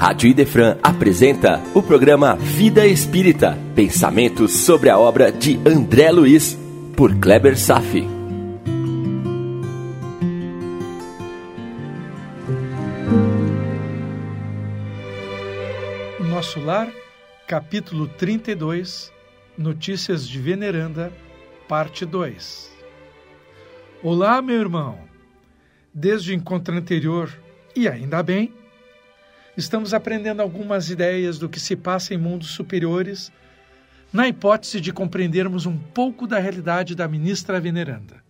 Rádio Idefran apresenta o programa Vida Espírita, pensamentos sobre a obra de André Luiz, por Kleber Safi. Nosso Lar, capítulo 32, Notícias de Veneranda, parte 2. Olá, meu irmão. Desde o encontro anterior, e ainda bem, estamos aprendendo algumas ideias do que se passa em mundos superiores, na hipótese de compreendermos um pouco da realidade da ministra veneranda.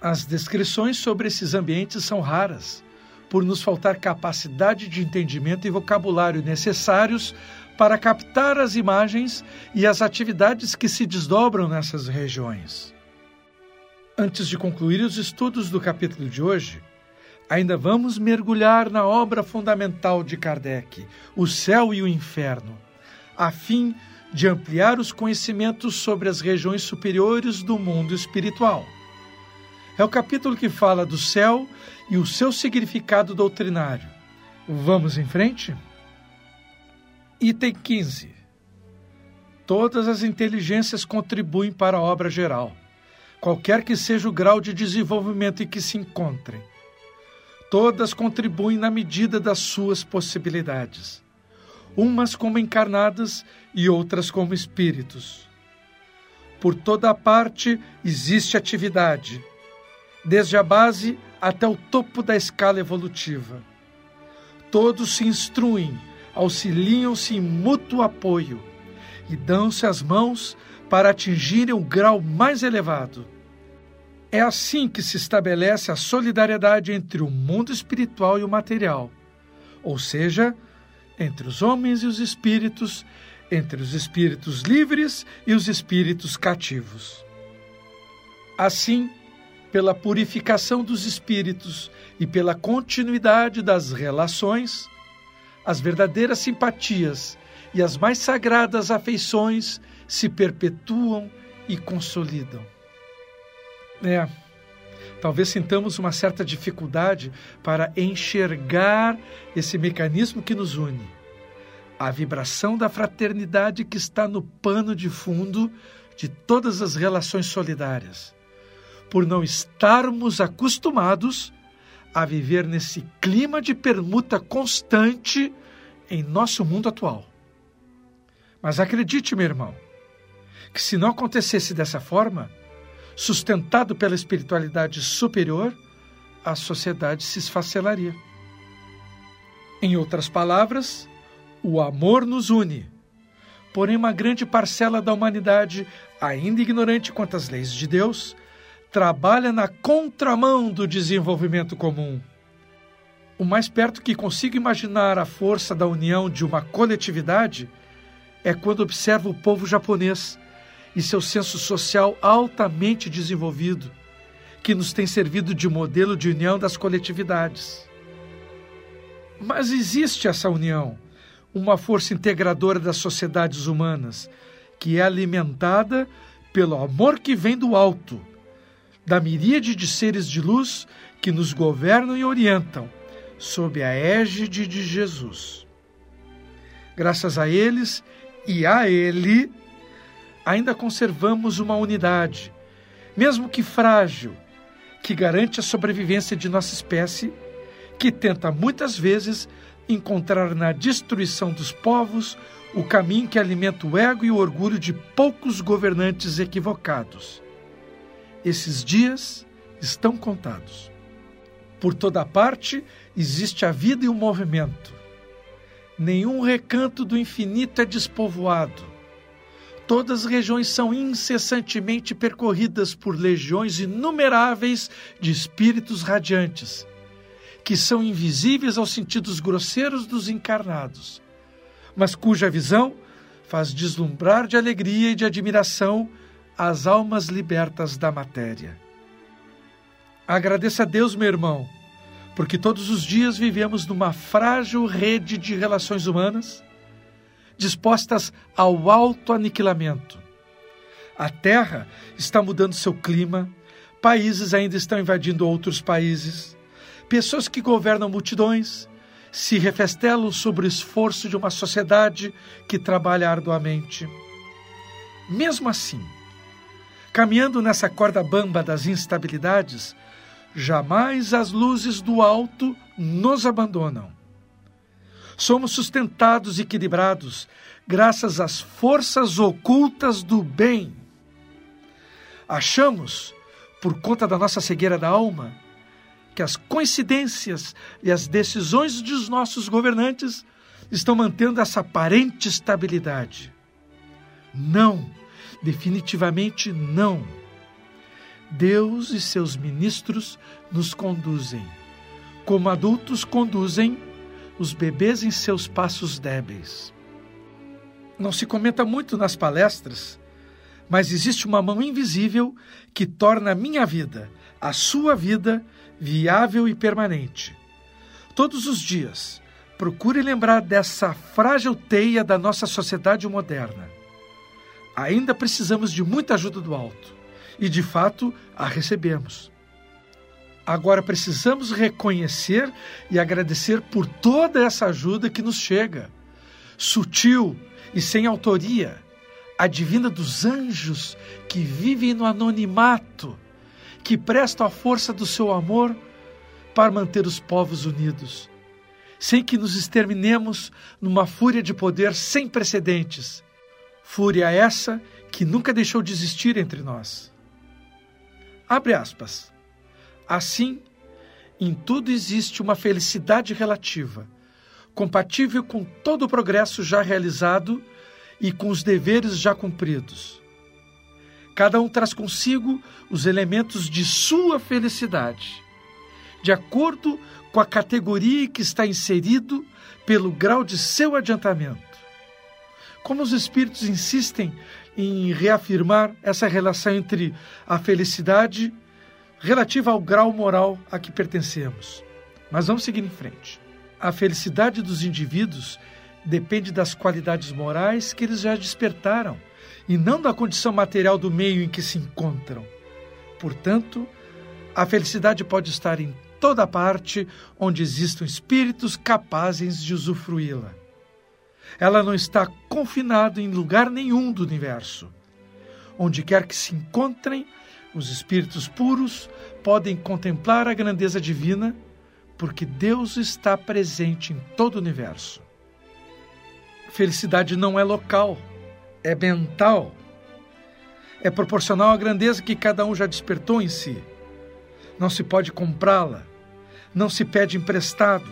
As descrições sobre esses ambientes são raras, por nos faltar capacidade de entendimento e vocabulário necessários para captar as imagens e as atividades que se desdobram nessas regiões. Antes de concluir os estudos do capítulo de hoje, ainda vamos mergulhar na obra fundamental de Kardec, O Céu e o Inferno, a fim de ampliar os conhecimentos sobre as regiões superiores do mundo espiritual. É o capítulo que fala do céu e o seu significado doutrinário. Vamos em frente? Item 15. Todas as inteligências contribuem para a obra geral, qualquer que seja o grau de desenvolvimento em que se encontrem. Todas contribuem na medida das suas possibilidades, umas como encarnadas e outras como espíritos. Por toda a parte existe atividade, desde a base até o topo da escala evolutiva. Todos se instruem, auxiliam-se em mútuo apoio e dão-se as mãos para atingirem o grau mais elevado. É assim que se estabelece a solidariedade entre o mundo espiritual e o material, ou seja, entre os homens e os espíritos, entre os espíritos livres e os espíritos cativos. Assim, pela purificação dos espíritos e pela continuidade das relações, as verdadeiras simpatias e as mais sagradas afeições se perpetuam e consolidam. É, talvez sintamos uma certa dificuldade para enxergar esse mecanismo que nos une. A vibração da fraternidade que está no pano de fundo de todas as relações solidárias, por não estarmos acostumados a viver nesse clima de permuta constante em nosso mundo atual. Mas acredite, meu irmão, que se não acontecesse dessa forma, sustentado pela espiritualidade superior, a sociedade se esfacelaria. Em outras palavras, o amor nos une. Porém, uma grande parcela da humanidade, ainda ignorante quanto às leis de Deus, trabalha na contramão do desenvolvimento comum. O mais perto que consigo imaginar a força da união de uma coletividade é quando observo o povo japonês e seu senso social altamente desenvolvido, que nos tem servido de modelo de união das coletividades. Mas existe essa união, uma força integradora das sociedades humanas, que é alimentada pelo amor que vem do alto, da miríade de seres de luz que nos governam e orientam, sob a égide de Jesus. Graças a eles e a Ele, ainda conservamos uma unidade, mesmo que frágil, que garante a sobrevivência de nossa espécie, que tenta muitas vezes encontrar na destruição dos povos o caminho que alimenta o ego e o orgulho de poucos governantes equivocados. Esses dias estão contados. Por toda parte existe a vida e o movimento. Nenhum recanto do infinito é despovoado Todas as regiões são incessantemente percorridas por legiões inumeráveis de espíritos radiantes, que são invisíveis aos sentidos grosseiros dos encarnados, mas cuja visão faz deslumbrar de alegria e de admiração as almas libertas da matéria. Agradeça a Deus, meu irmão, porque todos os dias vivemos numa frágil rede de relações humanas dispostas ao autoaniquilamento. A Terra está mudando seu clima, países ainda estão invadindo outros países, pessoas que governam multidões se refestelam sobre o esforço de uma sociedade que trabalha arduamente. Mesmo assim, caminhando nessa corda bamba das instabilidades, jamais as luzes do alto nos abandonam. Somos sustentados e equilibrados graças às forças ocultas do bem. Achamos, por conta da nossa cegueira da alma, que as coincidências e as decisões dos nossos governantes estão mantendo essa aparente estabilidade. Não, definitivamente não. Deus e seus ministros nos conduzem, como adultos conduzem os bebês em seus passos débeis. Não se comenta muito nas palestras, mas existe uma mão invisível que torna a minha vida, a sua vida, viável e permanente. Todos os dias, procure lembrar dessa frágil teia da nossa sociedade moderna. Ainda precisamos de muita ajuda do alto, e de fato a recebemos. Agora precisamos reconhecer e agradecer por toda essa ajuda que nos chega, sutil e sem autoria, advinda dos anjos que vivem no anonimato que presta a força do seu amor para manter os povos unidos, sem que nos exterminemos numa fúria de poder sem precedentes. Fúria essa que nunca deixou de existir entre nós. Abre aspas. Assim, em tudo existe uma felicidade relativa, compatível com todo o progresso já realizado e com os deveres já cumpridos Cada um traz consigo os elementos de sua felicidade, de acordo com a categoria que está inserido pelo grau de seu adiantamento. Como os espíritos insistem em reafirmar essa relação entre a felicidade relativa ao grau moral a que pertencemos. Mas vamos seguir em frente. A felicidade dos indivíduos depende das qualidades morais que eles já despertaram e não da condição material do meio em que se encontram. Portanto, a felicidade pode estar em toda parte onde existam espíritos capazes de usufruí-la. Ela não está confinada em lugar nenhum do universo. Onde quer que se encontrem, os espíritos puros podem contemplar a grandeza divina, porque Deus está presente em todo o universo. Felicidade não é local é mental, é proporcional à grandeza que cada um já despertou em si. Não se pode comprá-la, não se pede emprestado.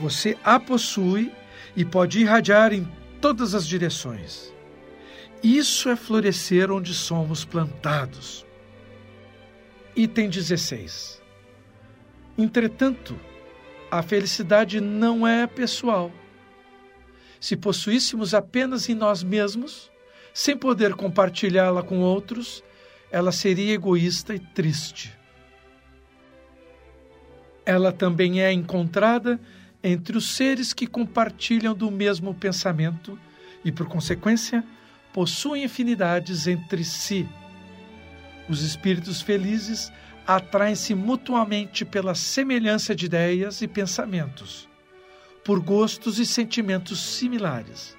Você a possui e pode irradiar em todas as direções. Isso é florescer onde somos plantados. Item 16. Entretanto, a felicidade não é pessoal se possuíssemos apenas em nós mesmos, sem poder compartilhá-la com outros, ela seria egoísta e triste. Ela também é encontrada entre os seres que compartilham do mesmo pensamento e, por consequência, possuem afinidades entre si. Os espíritos felizes atraem-se mutuamente pela semelhança de ideias e pensamentos por gostos e sentimentos similares.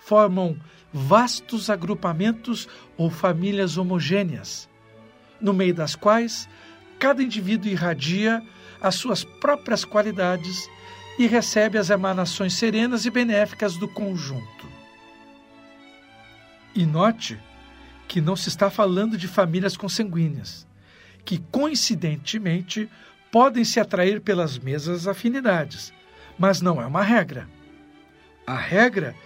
Formam vastos agrupamentos ou famílias homogêneas, no meio das quais cada indivíduo irradia as suas próprias qualidades e recebe as emanações serenas e benéficas do conjunto. E note que não se está falando de famílias consanguíneas, que coincidentemente podem se atrair pelas mesmas afinidades, mas não é uma regra. A regra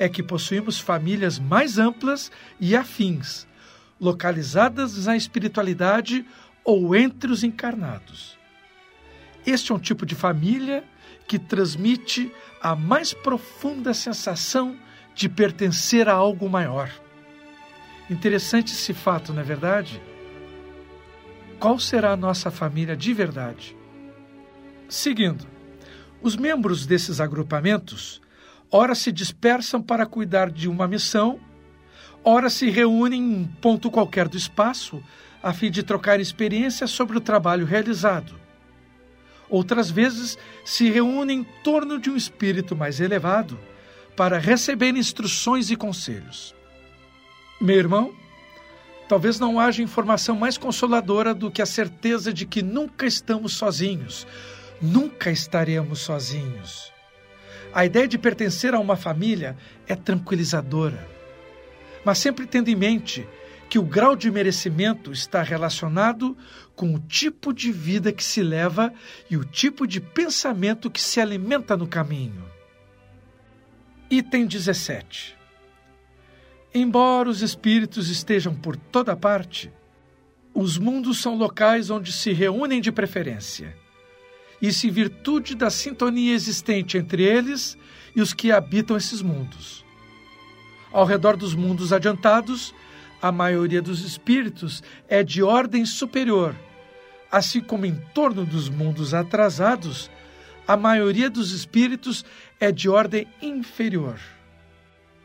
é que possuímos famílias mais amplas e afins, localizadas na espiritualidade ou entre os encarnados. Este é um tipo de família que transmite a mais profunda sensação de pertencer a algo maior. Interessante esse fato, não é verdade? Qual será a nossa família de verdade? Seguindo, os membros desses agrupamentos, ora se dispersam para cuidar de uma missão, ora se reúnem em um ponto qualquer do espaço a fim de trocar experiências sobre o trabalho realizado. Outras vezes se reúnem em torno de um espírito mais elevado para receber instruções e conselhos. Meu irmão, talvez não haja informação mais consoladora do que a certeza de que nunca estamos sozinhos, nunca estaremos sozinhos. A ideia de pertencer a uma família é tranquilizadora, mas sempre tendo em mente que o grau de merecimento está relacionado com o tipo de vida que se leva e o tipo de pensamento que se alimenta no caminho. Item 17. Embora os espíritos estejam por toda parte, os mundos são locais onde se reúnem de preferência. Isso em virtude da sintonia existente entre eles e os que habitam esses mundos. Ao redor dos mundos adiantados, a maioria dos espíritos é de ordem superior, assim como em torno dos mundos atrasados, a maioria dos espíritos é de ordem inferior.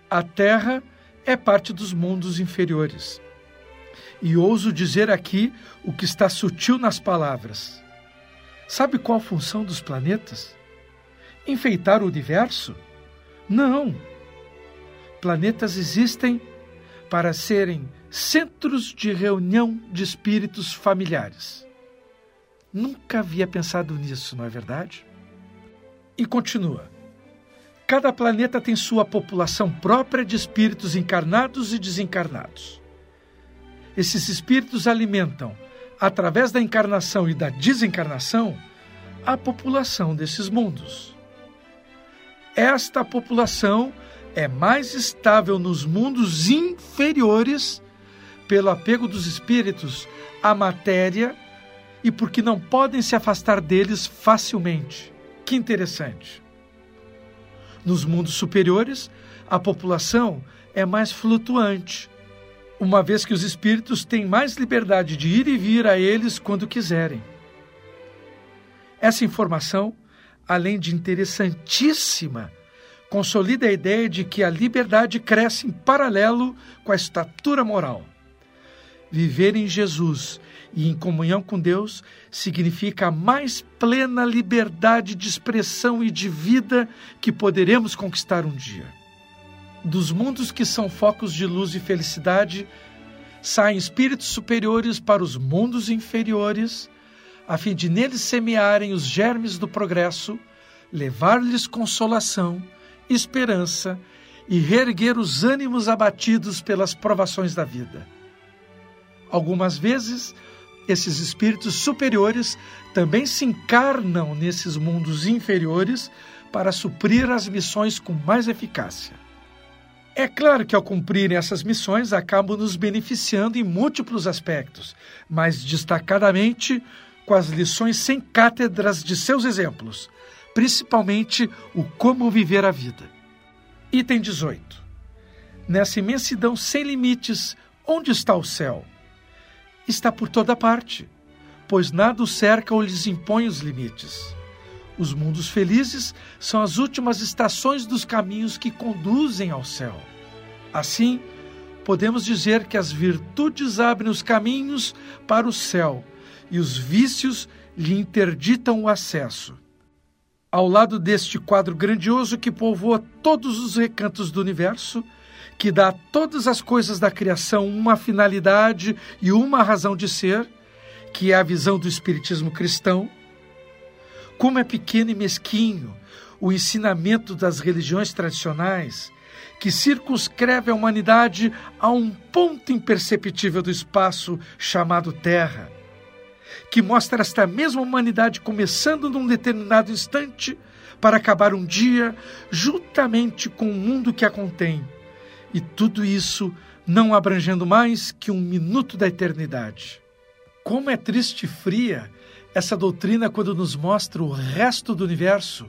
A Terra é parte dos mundos inferiores. E ouso dizer aqui o que está sutil nas palavras. Sabe qual a função dos planetas? Enfeitar o universo? Não. Planetas existem para serem centros de reunião de espíritos familiares. Nunca havia pensado nisso, não é verdade? E continua. Cada planeta tem sua população própria de espíritos encarnados e desencarnados. Esses espíritos alimentam, através da encarnação e da desencarnação, a população desses mundos. Esta população é mais estável nos mundos inferiores pelo apego dos espíritos à matéria e porque não podem se afastar deles facilmente. Que interessante. Nos mundos superiores, a população é mais flutuante, uma vez que os espíritos têm mais liberdade de ir e vir a eles quando quiserem. Essa informação, além de interessantíssima, consolida a ideia de que a liberdade cresce em paralelo com a estatura moral. Viver em Jesus e em comunhão com Deus significa a mais plena liberdade de expressão e de vida que poderemos conquistar um dia. Dos mundos que são focos de luz e felicidade, saem espíritos superiores para os mundos inferiores, a fim de neles semearem os germes do progresso, levar-lhes consolação esperança e reerguer os ânimos abatidos pelas provações da vida. Algumas vezes, esses espíritos superiores também se encarnam nesses mundos inferiores para suprir as missões com mais eficácia. É claro que ao cumprirem essas missões acabam nos beneficiando em múltiplos aspectos, mas destacadamente com as lições sem cátedras de seus exemplos, principalmente o como viver a vida. Item 18. Nessa imensidão sem limites, onde está o céu? Está por toda parte, pois nada o cerca ou lhes impõe os limites. Os mundos felizes são as últimas estações dos caminhos que conduzem ao céu. Assim, podemos dizer que as virtudes abrem os caminhos para o céu e os vícios lhe interditam o acesso ao lado deste quadro grandioso que povoa todos os recantos do universo, que dá a todas as coisas da criação uma finalidade e uma razão de ser, que é a visão do Espiritismo cristão, como é pequeno e mesquinho o ensinamento das religiões tradicionais, que circunscreve a humanidade a um ponto imperceptível do espaço chamado Terra que mostra esta mesma humanidade começando num determinado instante para acabar um dia juntamente com o mundo que a contém. E tudo isso não abrangendo mais que um minuto da eternidade. Como é triste e fria essa doutrina quando nos mostra o resto do universo,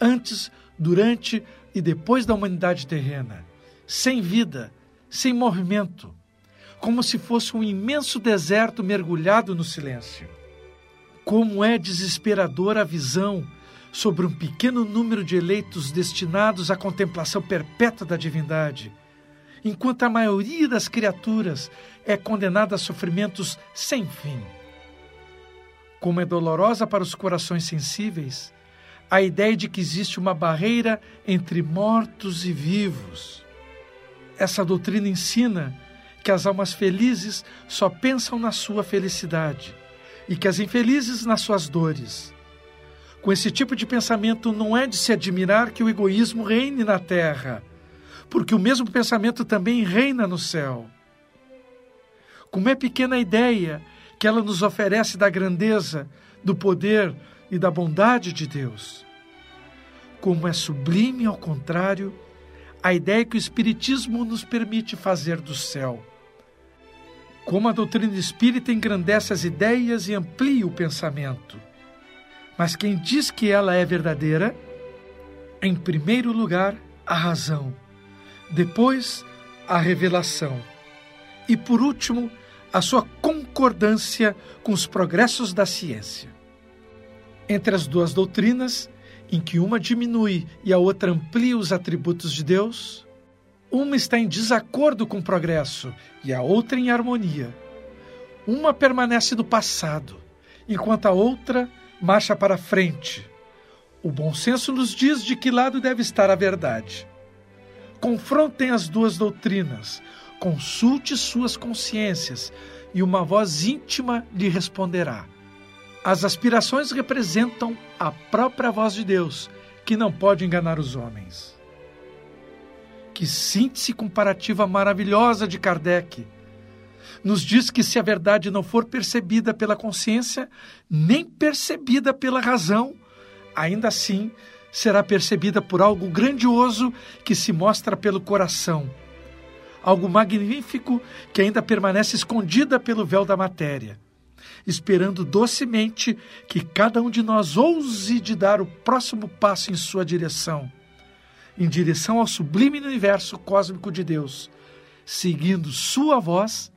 antes, durante e depois da humanidade terrena, sem vida, sem movimento como se fosse um imenso deserto mergulhado no silêncio. Como é desesperadora a visão sobre um pequeno número de eleitos destinados à contemplação perpétua da divindade, enquanto a maioria das criaturas é condenada a sofrimentos sem fim. Como é dolorosa para os corações sensíveis a ideia de que existe uma barreira entre mortos e vivos. Essa doutrina ensina que as almas felizes só pensam na sua felicidade e que as infelizes nas suas dores. Com esse tipo de pensamento, não é de se admirar que o egoísmo reine na terra, porque o mesmo pensamento também reina no céu. Como é pequena a ideia que ela nos oferece da grandeza, do poder e da bondade de Deus. Como é sublime, ao contrário, a ideia que o Espiritismo nos permite fazer do céu. Como a doutrina espírita engrandece as ideias e amplia o pensamento. Mas quem diz que ela é verdadeira, em primeiro lugar, a razão, depois, a revelação e, por último, a sua concordância com os progressos da ciência. Entre as duas doutrinas, em que uma diminui e a outra amplia os atributos de Deus, uma está em desacordo com o progresso e a outra em harmonia. Uma permanece no passado, enquanto a outra marcha para frente. O bom senso nos diz de que lado deve estar a verdade. Confrontem as duas doutrinas, consulte suas consciências e uma voz íntima lhe responderá. As aspirações representam a própria voz de Deus, que não pode enganar os homens. Que síntese comparativa maravilhosa de Kardec! Nos diz que se a verdade não for percebida pela consciência, nem percebida pela razão, ainda assim será percebida por algo grandioso que se mostra pelo coração, algo magnífico que ainda permanece escondida pelo véu da matéria, esperando docemente que cada um de nós ouse de dar o próximo passo em sua direção, em direção ao sublime universo cósmico de Deus, seguindo sua voz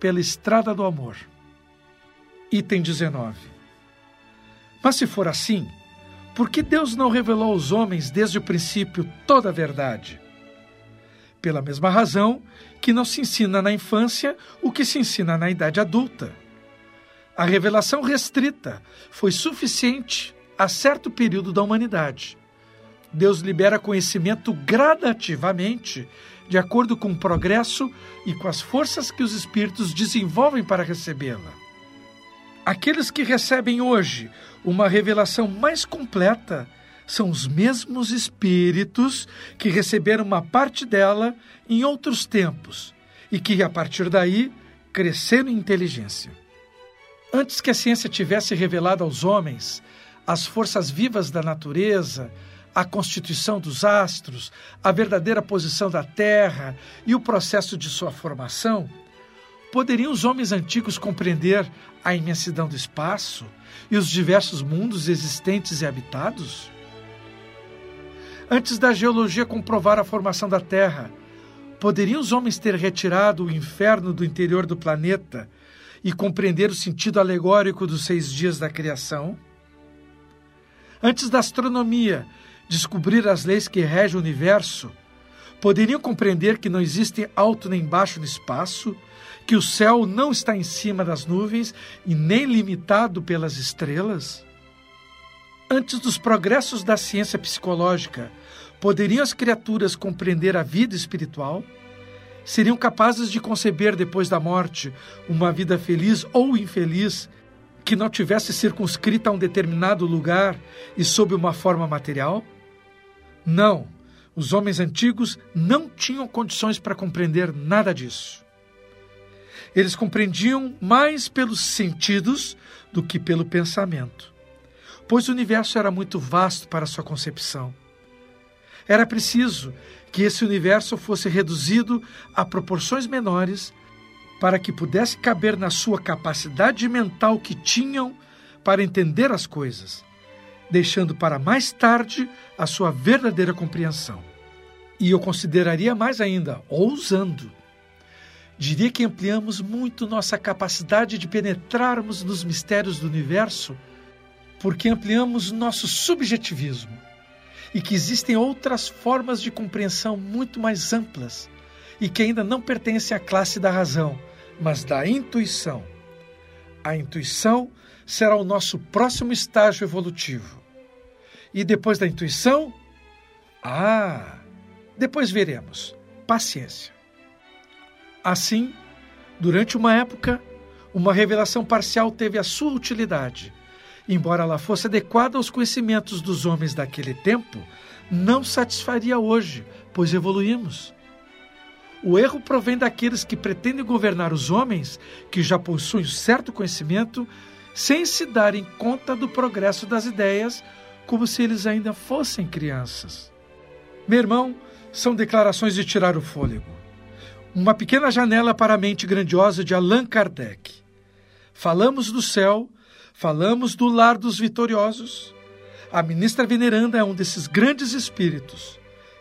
pela estrada do amor. Item 19. Mas se for assim, por que Deus não revelou aos homens desde o princípio toda a verdade? Pela mesma razão que não se ensina na infância o que se ensina na idade adulta. A revelação restrita foi suficiente a certo período da humanidade. Deus libera conhecimento gradativamente, de acordo com o progresso e com as forças que os espíritos desenvolvem para recebê-la. Aqueles que recebem hoje uma revelação mais completa são os mesmos espíritos que receberam uma parte dela em outros tempos e que, a partir daí, cresceram em inteligência. Antes que a ciência tivesse revelado aos homens as forças vivas da natureza, a constituição dos astros, a verdadeira posição da Terra e o processo de sua formação, poderiam os homens antigos compreender a imensidão do espaço e os diversos mundos existentes e habitados? Antes da geologia comprovar a formação da Terra, poderiam os homens ter retirado o inferno do interior do planeta e compreender o sentido alegórico dos seis dias da criação? Antes da astronomia descobrir as leis que regem o universo, poderiam compreender que não existe alto nem baixo no espaço que o céu não está em cima das nuvens e nem limitado pelas estrelas? Antes dos progressos da ciência psicológica, poderiam as criaturas compreender a vida espiritual? Seriam capazes de conceber depois da morte uma vida feliz ou infeliz que não tivesse circunscrita a um determinado lugar e sob uma forma material? Não, os homens antigos não tinham condições para compreender nada disso. Eles compreendiam mais pelos sentidos do que pelo pensamento, pois o universo era muito vasto para sua concepção. Era preciso que esse universo fosse reduzido a proporções menores para que pudesse caber na sua capacidade mental que tinham para entender as coisas, deixando para mais tarde a sua verdadeira compreensão. E eu consideraria mais ainda, ousando, Diria que ampliamos muito nossa capacidade de penetrarmos nos mistérios do universo, porque ampliamos nosso subjetivismo e que existem outras formas de compreensão muito mais amplas e que ainda não pertencem à classe da razão, mas da intuição. A intuição será o nosso próximo estágio evolutivo. E depois da intuição? Ah, depois veremos. Paciência. Assim, durante uma época, uma revelação parcial teve a sua utilidade. Embora ela fosse adequada aos conhecimentos dos homens daquele tempo, não satisfaria hoje, pois evoluímos. O erro provém daqueles que pretendem governar os homens, que já possuem certo conhecimento, sem se darem conta do progresso das ideias, como se eles ainda fossem crianças. Meu irmão, são declarações de tirar o fôlego. Uma pequena janela para a mente grandiosa de Allan Kardec. Falamos do céu, falamos do lar dos vitoriosos. A ministra veneranda é um desses grandes espíritos.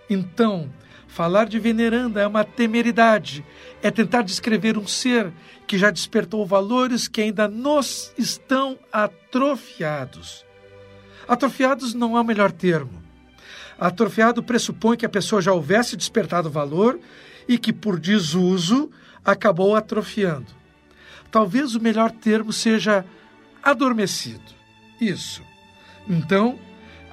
Então, Falar de veneranda é uma temeridade, é tentar descrever um ser que já despertou valores que ainda nos estão atrofiados. Atrofiados não é o melhor termo. Atrofiado pressupõe que a pessoa já houvesse despertado valor e que, por desuso, acabou atrofiando. Talvez o melhor termo seja adormecido. Isso. Então,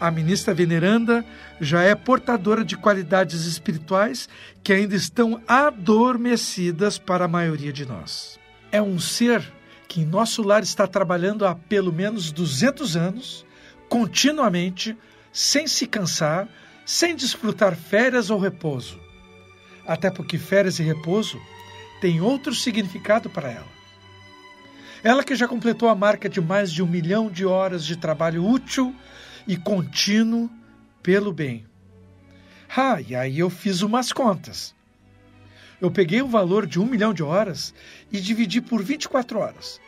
a ministra veneranda já é portadora de qualidades espirituais que ainda estão adormecidas para a maioria de nós. É um ser que em nosso lar está trabalhando há pelo menos 200 anos, continuamente, sem se cansar, sem desfrutar férias ou repouso. Até porque férias e repouso têm outro significado para ela. Ela que já completou a marca de mais de um milhão de horas de trabalho útil e contínuo pelo bem. Ah, e aí eu fiz umas contas. Eu peguei o valor de um milhão de horas e dividi por 24 horas,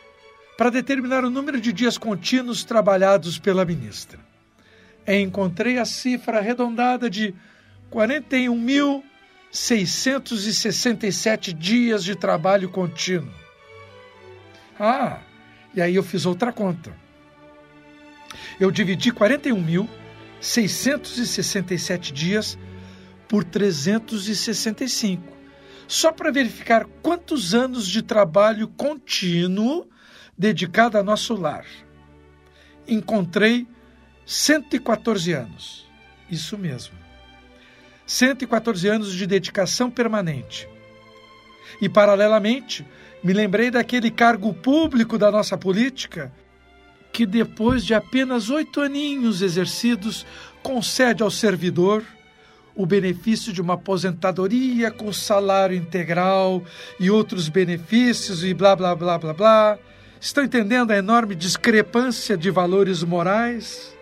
para determinar o número de dias contínuos trabalhados pela ministra. E encontrei a cifra arredondada de 41.667 dias de trabalho contínuo. Ah, e aí eu fiz outra conta eu dividi 41.667 dias por 365, só para verificar quantos anos de trabalho contínuo dedicado a nosso lar. Encontrei 114 anos. Isso mesmo. 114 anos de dedicação permanente. E, paralelamente, me lembrei daquele cargo público da nossa política que depois de apenas oito aninhos exercidos, concede ao servidor o benefício de uma aposentadoria com salário integral e outros benefícios e blá blá blá blá blá. Estão entendendo a enorme discrepância de valores morais?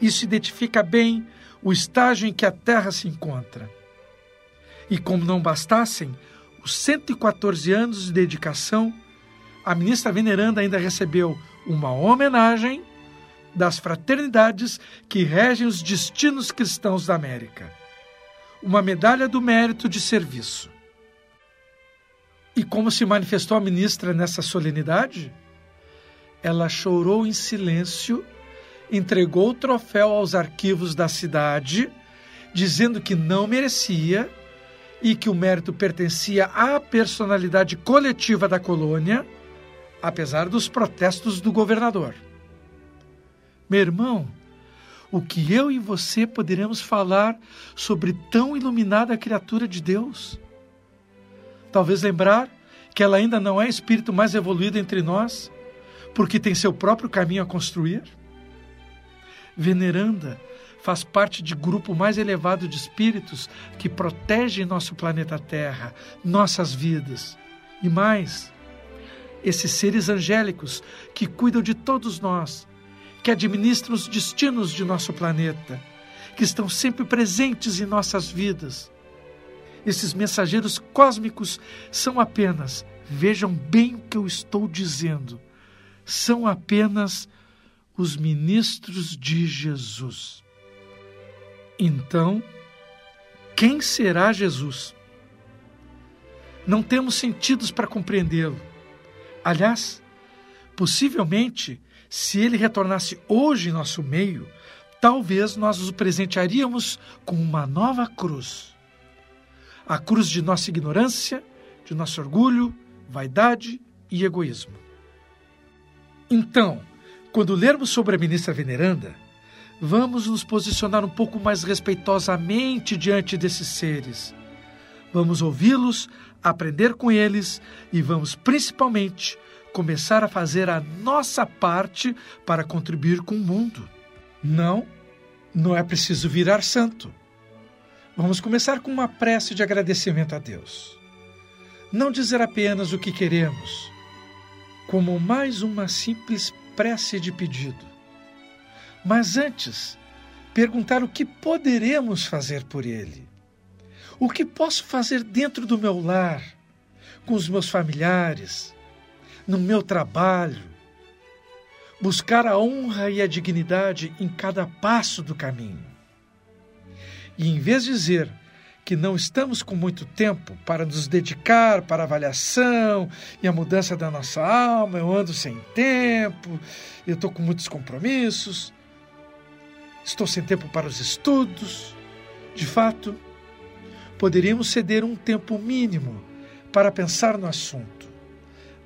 Isso identifica bem o estágio em que a Terra se encontra. E como não bastassem os 114 anos de dedicação, a ministra veneranda ainda recebeu uma homenagem das fraternidades que regem os destinos cristãos da América. Uma medalha do mérito de serviço. E como se manifestou a ministra nessa solenidade? Ela chorou em silêncio, entregou o troféu aos arquivos da cidade, dizendo que não merecia e que o mérito pertencia à personalidade coletiva da colônia apesar dos protestos do governador. Meu irmão, o que eu e você poderemos falar sobre tão iluminada criatura de Deus? Talvez lembrar que ela ainda não é espírito mais evoluído entre nós, porque tem seu próprio caminho a construir? Veneranda faz parte de grupo mais elevado de espíritos que protegem nosso planeta Terra, nossas vidas. E mais, esses seres angélicos que cuidam de todos nós, que administram os destinos de nosso planeta, que estão sempre presentes em nossas vidas. Esses mensageiros cósmicos são apenas, vejam bem o que eu estou dizendo, são apenas os ministros de Jesus. Então, quem será Jesus? Não temos sentidos para compreendê-lo Aliás, possivelmente, se ele retornasse hoje em nosso meio, talvez nós o presentearíamos com uma nova cruz. A cruz de nossa ignorância, de nosso orgulho, vaidade e egoísmo. Então, quando lermos sobre a ministra veneranda, vamos nos posicionar um pouco mais respeitosamente diante desses seres. Vamos ouvi-los, aprender com eles e vamos principalmente começar a fazer a nossa parte para contribuir com o mundo. Não, não é preciso virar santo. Vamos começar com uma prece de agradecimento a Deus. Não dizer apenas o que queremos, como mais uma simples prece de pedido. Mas antes, perguntar o que poderemos fazer por Ele. O que posso fazer dentro do meu lar, com os meus familiares, no meu trabalho, buscar a honra e a dignidade em cada passo do caminho. E em vez de dizer que não estamos com muito tempo para nos dedicar para a avaliação e a mudança da nossa alma, eu ando sem tempo, eu estou com muitos compromissos, estou sem tempo para os estudos. De fato, poderíamos ceder um tempo mínimo para pensar no assunto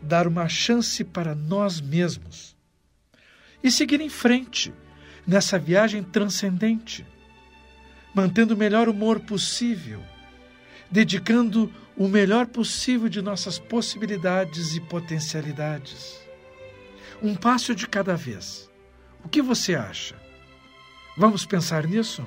dar uma chance para nós mesmos e seguir em frente nessa viagem transcendente, mantendo o melhor humor possível, dedicando o melhor possível de nossas possibilidades e potencialidades. Um passo de cada vez. O que você acha? Vamos pensar nisso?